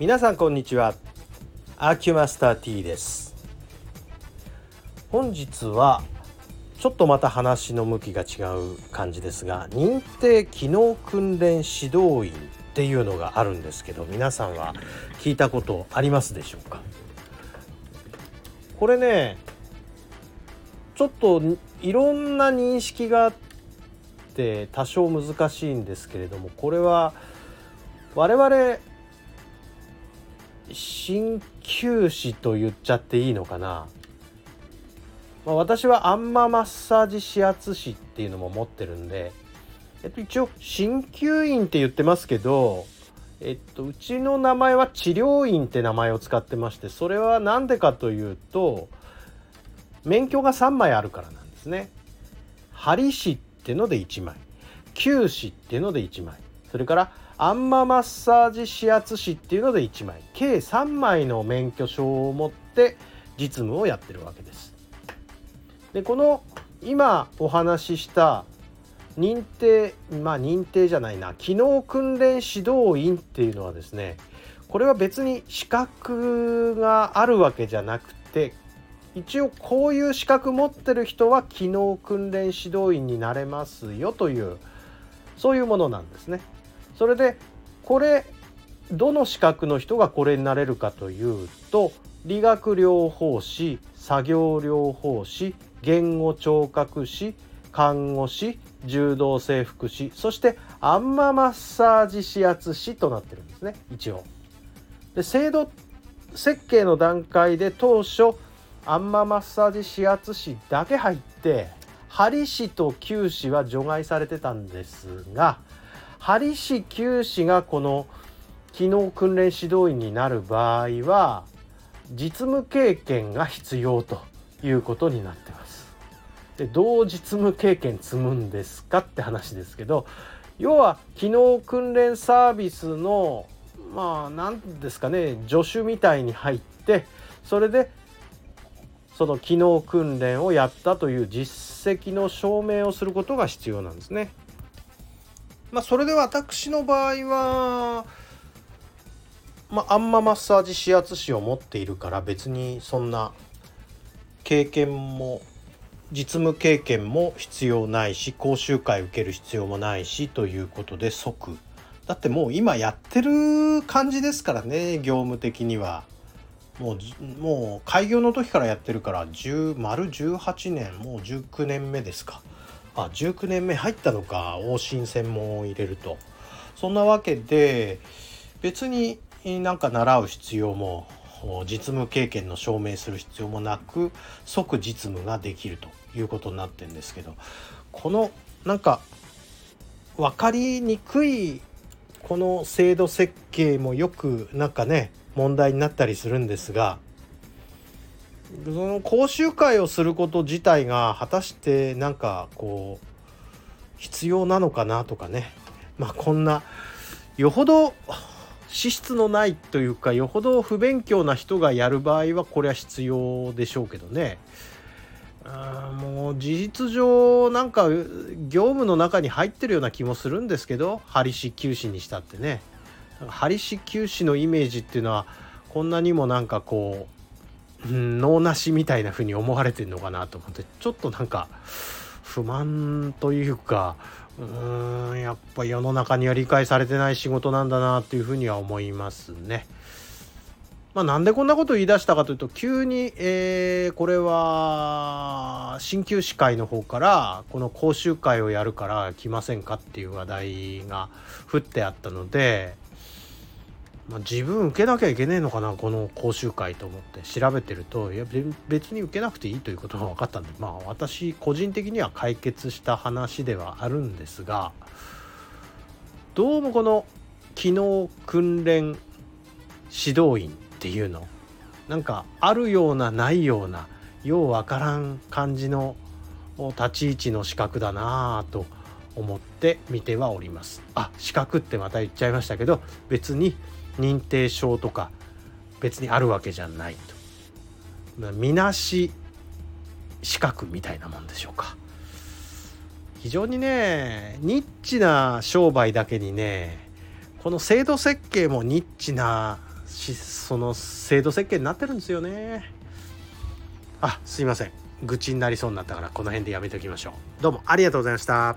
皆さんこんにちは。アーキュマスター T です。本日はちょっとまた話の向きが違う感じですが認定機能訓練指導員っていうのがあるんですけど皆さんは聞いたことありますでしょうか？これねちょっといろんな認識があって多少難しいんですけれどもこれは我々鍼灸師と言っちゃっていいのかな、まあ、私はあんまマッサージ指圧師っていうのも持ってるんで、えっと、一応鍼灸院って言ってますけどえっと、うちの名前は治療院って名前を使ってましてそれは何でかというと免許が3枚あるからなんですね。針師ってので1枚灸師ってので1枚それからアンママッサージ指圧師っていうので1枚計3枚の免許証を持って実務をやってるわけです。でこの今お話しした認定まあ認定じゃないな機能訓練指導員っていうのはですねこれは別に資格があるわけじゃなくて一応こういう資格持ってる人は機能訓練指導員になれますよというそういうものなんですね。それでこれどの資格の人がこれになれるかというと理学療法士作業療法士言語聴覚士看護師柔道整復師そしてアンママッサージ指圧師となってるんですね一応。で制度設計の段階で当初アンママッサージ指圧師だけ入って針師と灸師は除外されてたんですが針師灸師がこの機能訓練指導員になる場合は実務経験が必要ということになってます。でどう実務経験積むんですかって話ですけど要は機能訓練サービスのまあ何ですかね助手みたいに入ってそれでその機能訓練をやったという実績の証明をすることが必要なんですね。まあ、それで私の場合は、まあ、あんまマッサージ指圧師を持っているから別にそんな経験も実務経験も必要ないし講習会受ける必要もないしということで即。だってもう今やってる感じですからね業務的には。もうもう開業の時からやってるから10丸18年もう19年目ですか。あ19年目入ったのか往診専門を入れると。そんなわけで別になんか習う必要も実務経験の証明する必要もなく即実務ができるということになってるんですけどこのなんか分かりにくいこの制度設計もよくなんかね問題になったりするんですがその講習会をすること自体が果たしてなんかこう必要なのかなとかね。まあこんなよほど資質のないというかよほど不勉強な人がやる場合はこれは必要でしょうけどね。あもう事実上なんか業務の中に入ってるような気もするんですけど針師休止にしたってね。針師休止のイメージっていうのはこんなにもなんかこう脳なしみたいな風に思われてるのかなと思ってちょっとなんか不満というかうーんやっぱ世の中には理解されてない仕事なんだなっていうふうには思いますね。まあ、なんでこんなこと言い出したかというと急に、えー、これは鍼灸師会の方からこの講習会をやるから来ませんかっていう話題が降ってあったのでまあ、自分受けなきゃいけねえのかなこの講習会と思って調べてるといや別に受けなくていいということが分かったんでまあ私個人的には解決した話ではあるんですがどうもこの機能訓練指導員っていうのなんかあるようなないようなようわからん感じの立ち位置の資格だなぁと思って見てはおります。あ資格ってまた言っちゃいましたけど別に認定証とか別にあるわけじゃないと。みなし資格みたいなもんでしょうか。非常にねニッチな商売だけにねこの制度設計もニッチなその制度設計になってるんですよね。あすいません。愚痴になりそうになったからこの辺でやめておきましょう。どうもありがとうございました。